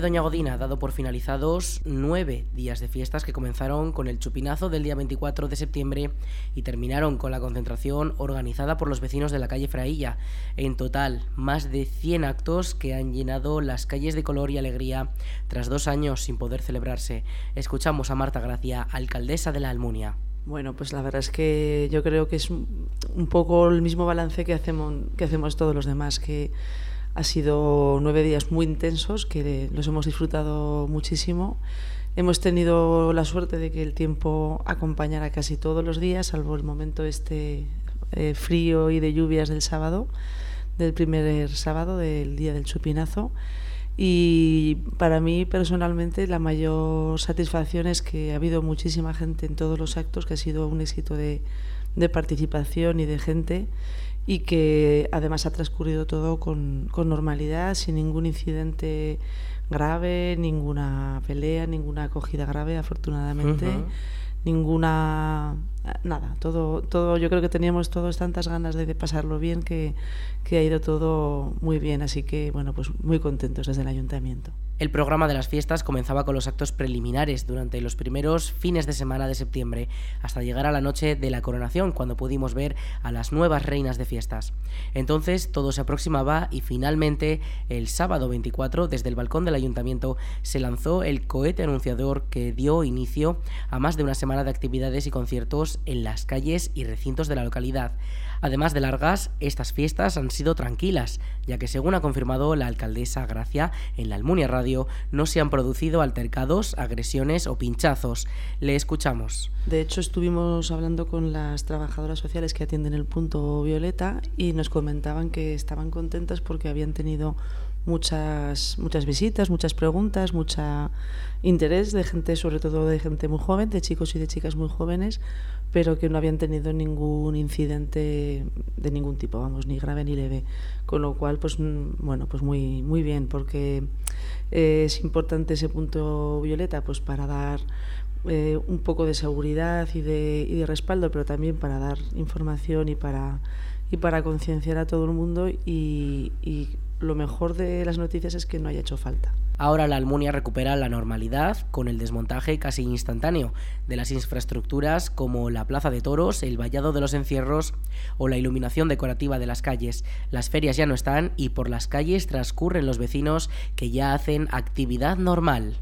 Doña Godina ha dado por finalizados nueve días de fiestas que comenzaron con el chupinazo del día 24 de septiembre y terminaron con la concentración organizada por los vecinos de la calle Frailla. En total, más de 100 actos que han llenado las calles de color y alegría tras dos años sin poder celebrarse. Escuchamos a Marta Gracia, alcaldesa de la Almunia. Bueno, pues la verdad es que yo creo que es un poco el mismo balance que hacemos, que hacemos todos los demás, que ha sido nueve días muy intensos que los hemos disfrutado muchísimo. Hemos tenido la suerte de que el tiempo acompañara casi todos los días, salvo el momento este eh, frío y de lluvias del sábado, del primer sábado del día del chupinazo. Y para mí personalmente la mayor satisfacción es que ha habido muchísima gente en todos los actos, que ha sido un éxito de, de participación y de gente y que además ha transcurrido todo con, con normalidad, sin ningún incidente grave, ninguna pelea, ninguna acogida grave, afortunadamente. ninguna nada todo todo yo creo que teníamos todos tantas ganas de, de pasarlo bien que, que, ha ido todo muy bien así que bueno pues muy contentos desde el ayuntamiento el programa de las fiestas comenzaba con los actos preliminares durante los primeros fines de semana de septiembre, hasta llegar a la noche de la coronación, cuando pudimos ver a las nuevas reinas de fiestas. Entonces todo se aproximaba y finalmente el sábado 24, desde el balcón del ayuntamiento, se lanzó el cohete anunciador que dio inicio a más de una semana de actividades y conciertos en las calles y recintos de la localidad. Además de largas, estas fiestas han sido tranquilas, ya que según ha confirmado la alcaldesa Gracia en la Almunia Radio, no se han producido altercados, agresiones o pinchazos. Le escuchamos. De hecho, estuvimos hablando con las trabajadoras sociales que atienden el punto Violeta y nos comentaban que estaban contentas porque habían tenido muchas muchas visitas, muchas preguntas, mucha interés de gente, sobre todo de gente muy joven, de chicos y de chicas muy jóvenes, pero que no habían tenido ningún incidente de ningún tipo, vamos, ni grave ni leve. Con lo cual, pues mm, bueno, pues muy, muy bien, porque eh, es importante ese punto violeta, pues para dar eh, un poco de seguridad y de, y de respaldo, pero también para dar información y para, y para concienciar a todo el mundo y lo mejor de las noticias es que no haya hecho falta. Ahora la Almunia recupera la normalidad con el desmontaje casi instantáneo de las infraestructuras como la Plaza de Toros, el vallado de los encierros o la iluminación decorativa de las calles. Las ferias ya no están y por las calles transcurren los vecinos que ya hacen actividad normal.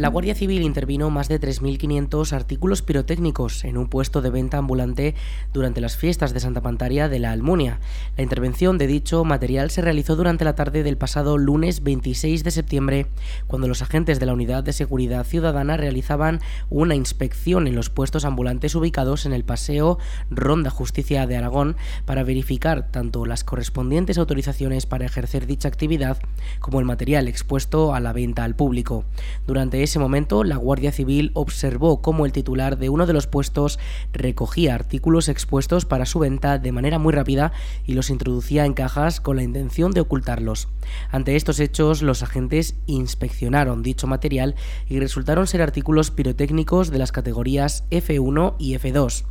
La Guardia Civil intervino más de 3.500 artículos pirotécnicos en un puesto de venta ambulante durante las fiestas de Santa Pantaria de la Almunia. La intervención de dicho material se realizó durante la tarde del pasado lunes 26 de septiembre, cuando los agentes de la Unidad de Seguridad Ciudadana realizaban una inspección en los puestos ambulantes ubicados en el Paseo Ronda Justicia de Aragón para verificar tanto las correspondientes autorizaciones para ejercer dicha actividad como el material expuesto a la venta al público. Durante ese momento, la Guardia Civil observó cómo el titular de uno de los puestos recogía artículos expuestos para su venta de manera muy rápida y los introducía en cajas con la intención de ocultarlos. Ante estos hechos, los agentes inspeccionaron dicho material y resultaron ser artículos pirotécnicos de las categorías F1 y F2.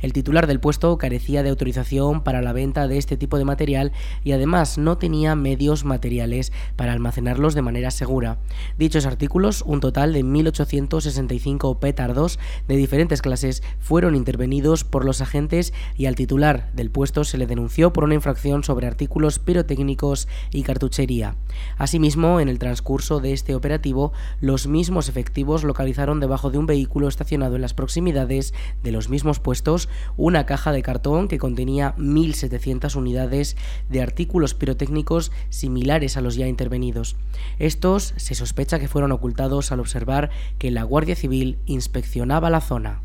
El titular del puesto carecía de autorización para la venta de este tipo de material y además no tenía medios materiales para almacenarlos de manera segura. Dichos artículos, un total de 1.865 petardos de diferentes clases, fueron intervenidos por los agentes y al titular del puesto se le denunció por una infracción sobre artículos pirotécnicos y cartuchería. Asimismo, en el transcurso de este operativo, los mismos efectivos localizaron debajo de un vehículo estacionado en las proximidades de los mismos puestos una caja de cartón que contenía 1.700 unidades de artículos pirotécnicos similares a los ya intervenidos. Estos se sospecha que fueron ocultados al observar que la Guardia Civil inspeccionaba la zona.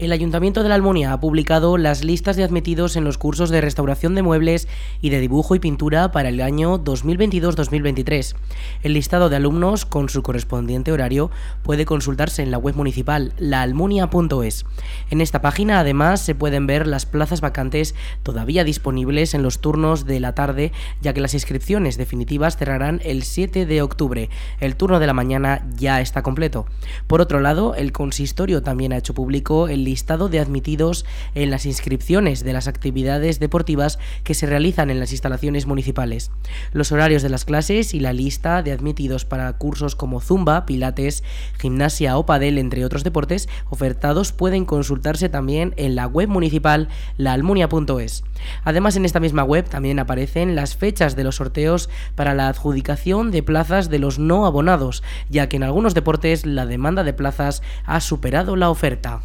El Ayuntamiento de la Almunia ha publicado las listas de admitidos en los cursos de restauración de muebles y de dibujo y pintura para el año 2022-2023. El listado de alumnos con su correspondiente horario puede consultarse en la web municipal laalmunia.es. En esta página además se pueden ver las plazas vacantes todavía disponibles en los turnos de la tarde, ya que las inscripciones definitivas cerrarán el 7 de octubre. El turno de la mañana ya está completo. Por otro lado, el consistorio también ha hecho público el listado de admitidos en las inscripciones de las actividades deportivas que se realizan en las instalaciones municipales, los horarios de las clases y la lista de admitidos para cursos como zumba, pilates, gimnasia o padel, entre otros deportes ofertados pueden consultarse también en la web municipal laalmunia.es. Además, en esta misma web también aparecen las fechas de los sorteos para la adjudicación de plazas de los no abonados, ya que en algunos deportes la demanda de plazas ha superado la oferta.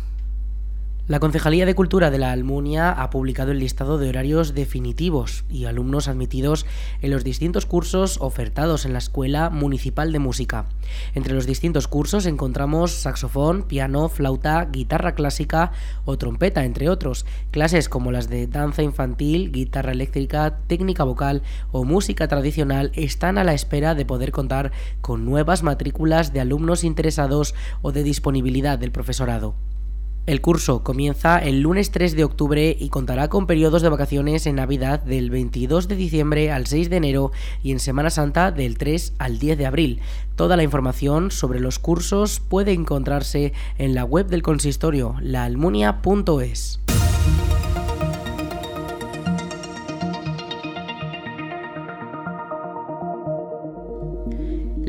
La Concejalía de Cultura de la Almunia ha publicado el listado de horarios definitivos y alumnos admitidos en los distintos cursos ofertados en la Escuela Municipal de Música. Entre los distintos cursos encontramos saxofón, piano, flauta, guitarra clásica o trompeta, entre otros. Clases como las de danza infantil, guitarra eléctrica, técnica vocal o música tradicional están a la espera de poder contar con nuevas matrículas de alumnos interesados o de disponibilidad del profesorado. El curso comienza el lunes 3 de octubre y contará con periodos de vacaciones en Navidad del 22 de diciembre al 6 de enero y en Semana Santa del 3 al 10 de abril. Toda la información sobre los cursos puede encontrarse en la web del consistorio laalmunia.es.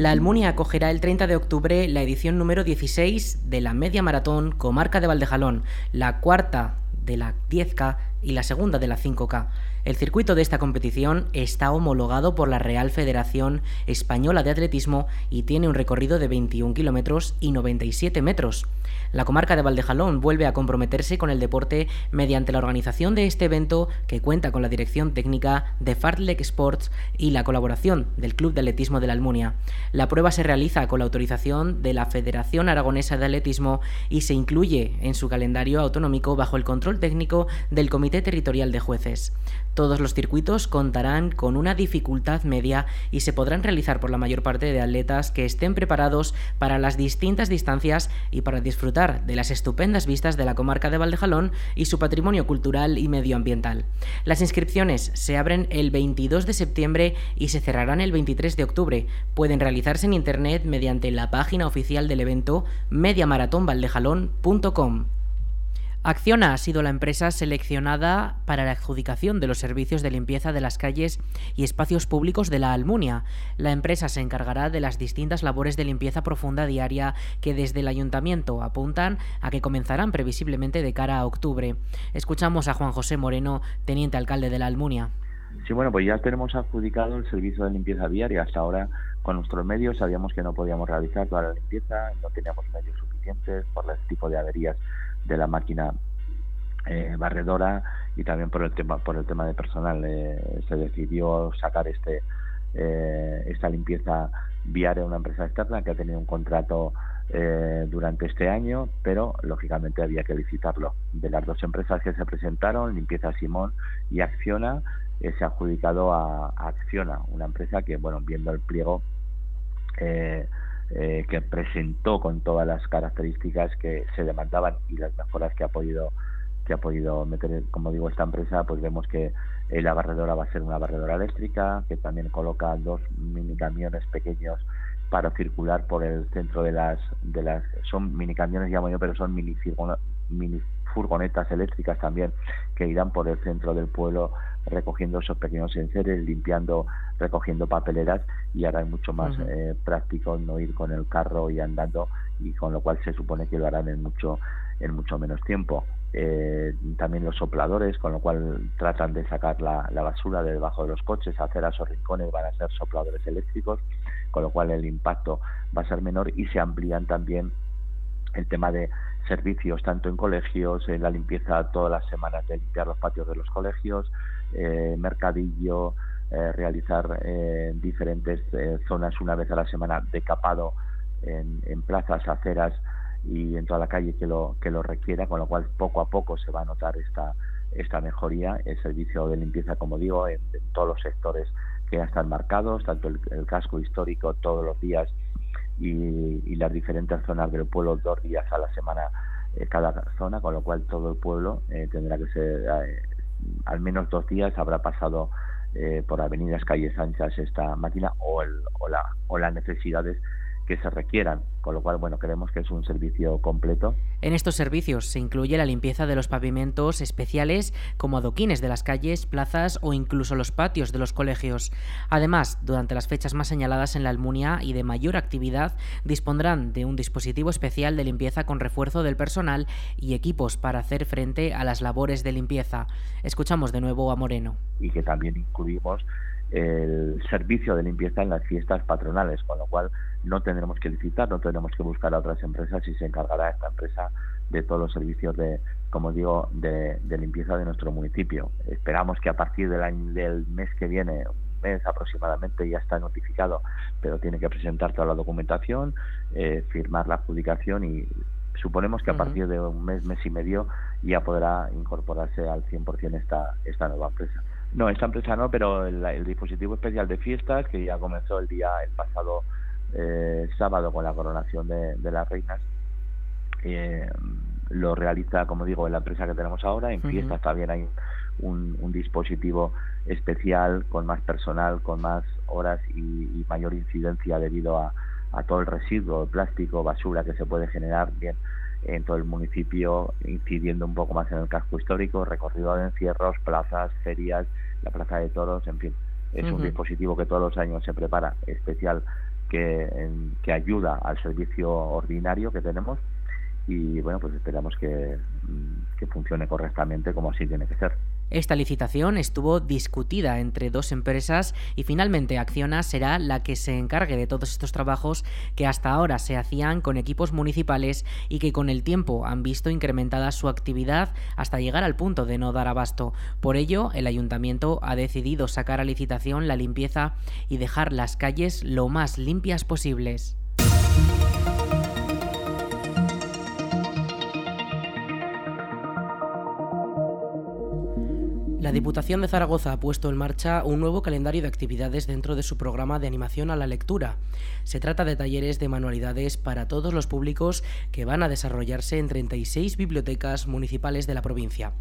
La Almunia acogerá el 30 de octubre la edición número 16 de la Media Maratón Comarca de Valdejalón, la cuarta de la 10K y la segunda de la 5K. El circuito de esta competición está homologado por la Real Federación Española de Atletismo y tiene un recorrido de 21 kilómetros y 97 metros. La comarca de Valdejalón vuelve a comprometerse con el deporte mediante la organización de este evento que cuenta con la dirección técnica de Fartlek Sports y la colaboración del Club de Atletismo de la Almunia. La prueba se realiza con la autorización de la Federación Aragonesa de Atletismo y se incluye en su calendario autonómico bajo el control técnico del Comité Territorial de Jueces. Todos los circuitos contarán con una dificultad media y se podrán realizar por la mayor parte de atletas que estén preparados para las distintas distancias y para disfrutar de las estupendas vistas de la comarca de Valdejalón y su patrimonio cultural y medioambiental. Las inscripciones se abren el 22 de septiembre y se cerrarán el 23 de octubre. Pueden realizarse en internet mediante la página oficial del evento mediamaratonvaldejalón.com. Acciona ha sido la empresa seleccionada para la adjudicación de los servicios de limpieza de las calles y espacios públicos de la Almunia. La empresa se encargará de las distintas labores de limpieza profunda diaria que desde el ayuntamiento apuntan a que comenzarán previsiblemente de cara a octubre. Escuchamos a Juan José Moreno, teniente alcalde de la Almunia. Sí, bueno, pues ya tenemos adjudicado el servicio de limpieza diaria. Hasta ahora, con nuestros medios, sabíamos que no podíamos realizar toda la limpieza, no teníamos medios suficientes por el tipo de averías de la máquina eh, barredora y también por el tema por el tema de personal eh, se decidió sacar este eh, esta limpieza viaria a una empresa externa que ha tenido un contrato durante este año pero lógicamente había que licitarlo. De las dos empresas que se presentaron limpieza Simón y Acciona se ha adjudicado a, a, Acciona una empresa que bueno viendo el pliego eh, que presentó con todas las características que se demandaban y las mejoras que ha podido que ha podido meter, como digo, esta empresa, pues vemos que eh, la barredora va a ser una barredora eléctrica, que también coloca dos mini camiones pequeños para circular por el centro de las de las son mini camiones llamo yo pero son mini mini furgonetas eléctricas también que irán por el centro del pueblo recogiendo esos pequeños enseres, limpiando, recogiendo papeleras y ahora es mucho más eh, práctico no ir con el carro y andando y con lo cual se supone que lo harán en mucho en mucho menos tiempo. Eh, también los sopladores, con lo cual tratan de sacar la, la, basura de debajo de los coches, hacer esos rincones van a ser sopladores eléctricos, con lo cual el impacto va a ser menor y se amplían también el tema de servicios tanto en colegios, en la limpieza todas las semanas de limpiar los patios de los colegios, eh, mercadillo, eh, realizar eh, diferentes zonas una vez a la semana de capado en, en plazas, aceras, y en toda la calle que lo, que lo requiera, con lo cual poco a poco se va a notar esta, esta mejoría. El servicio de limpieza, como digo, en, todos los sectores que ya están marcados, tanto el, casco histórico todos los días y, las diferentes zonas del pueblo dos días a la semana eh, cada zona, con lo cual todo el pueblo eh, tendrá que ser eh, al menos dos días habrá pasado por avenidas, calles anchas esta máquina o, el, o, la, o las necesidades que se requieran, con lo cual, bueno, creemos que es un servicio completo. En estos servicios se incluye la limpieza de los pavimentos especiales como adoquines de las calles, plazas o incluso los patios de los colegios. Además, durante las fechas más señaladas en la Almunia y de mayor actividad, dispondrán de un dispositivo especial de limpieza con refuerzo del personal y equipos para hacer frente a las labores de limpieza. Escuchamos de nuevo a Moreno. Y que también incluimos el servicio de limpieza en las fiestas patronales, con lo cual no tendremos que licitar, no tendremos que buscar a otras empresas y se encargará esta empresa de todos los servicios de, como digo, de, limpieza de nuestro municipio. Esperamos que a partir del, año, del mes que viene, un mes aproximadamente, ya está notificado, pero tiene que presentar toda la documentación, eh, firmar la adjudicación y suponemos que a partir de un mes, mes y medio ya podrá incorporarse al 100% esta, esta nueva empresa. No, esta empresa no, pero el, dispositivo especial de fiestas, que ya comenzó el día, el pasado eh, sábado con la coronación de, las reinas, eh, lo realiza, como digo, en la empresa que tenemos ahora. En fiestas también hay un, dispositivo especial con más personal, con más horas y, mayor incidencia debido a, a todo el residuo, plástico, basura que se puede generar. Bien, en todo el municipio, incidiendo un poco más en el casco histórico, recorrido de encierros, plazas, ferias, la plaza de toros, en fin. Es un dispositivo que todos los años se prepara, especial, que, ayuda al servicio ordinario que tenemos y bueno, pues esperamos que, mm, que funcione correctamente como así tiene que ser. Esta licitación estuvo discutida entre dos empresas y finalmente Acciona será la que se encargue de todos estos trabajos que hasta ahora se hacían con equipos municipales y que con el tiempo han visto incrementada su actividad hasta llegar al punto de no dar abasto. Por ello, el ayuntamiento ha decidido sacar a licitación la limpieza y dejar las calles lo más limpias posibles. La Diputación de Zaragoza ha puesto en marcha un nuevo calendario de actividades dentro de su programa de animación a la lectura. Se trata de talleres de manualidades para todos los públicos que van a desarrollarse en 36 bibliotecas municipales de la provincia.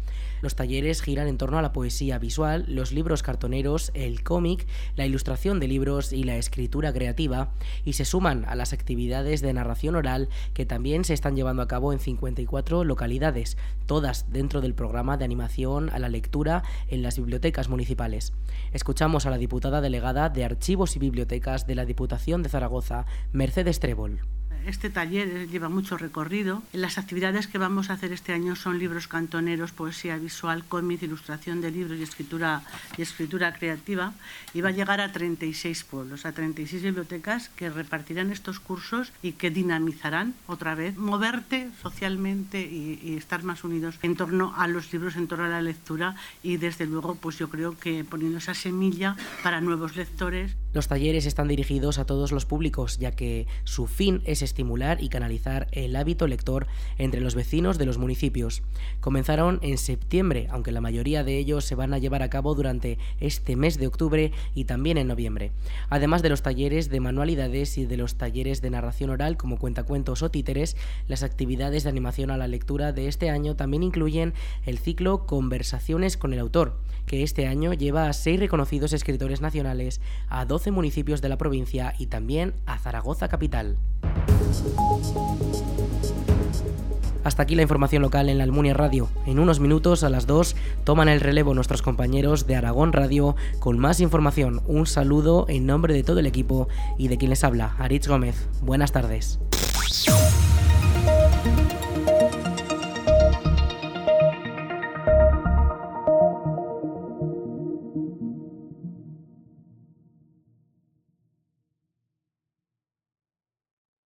Los talleres giran en torno a la poesía visual, los libros cartoneros, el cómic, la ilustración de libros y la escritura creativa y se suman a las actividades de narración oral que también se están llevando a cabo en 54 localidades, todas dentro del programa de animación a la lectura en las bibliotecas municipales. Escuchamos a la diputada delegada de Archivos y Bibliotecas de la Diputación de Zaragoza, Mercedes Trébol. Este taller lleva mucho recorrido. Las actividades que vamos a hacer este año son libros cantoneros, poesía visual, cómic, ilustración de libros y escritura, y escritura creativa. Y va a llegar a 36 pueblos, a 36 bibliotecas que repartirán estos cursos y que dinamizarán otra vez moverte socialmente y, y estar más unidos en torno a los libros, en torno a la lectura y desde luego pues yo creo que poniendo esa semilla para nuevos lectores. Los talleres están dirigidos a todos los públicos ya que su fin es estimular y canalizar el hábito lector entre los vecinos de los municipios. Comenzaron en septiembre, aunque la mayoría de ellos se van a llevar a cabo durante este mes de octubre y también en noviembre. Además de los talleres de manualidades y de los talleres de narración oral como cuentacuentos o títeres, las actividades de animación a la lectura de este año también incluyen el ciclo Conversaciones con el autor, que este año lleva a seis reconocidos escritores nacionales, a 12 municipios de la provincia y también a Zaragoza capital. Hasta aquí la información local en la Almunia Radio. En unos minutos, a las 2, toman el relevo nuestros compañeros de Aragón Radio con más información. Un saludo en nombre de todo el equipo y de quien les habla, Aritz Gómez. Buenas tardes.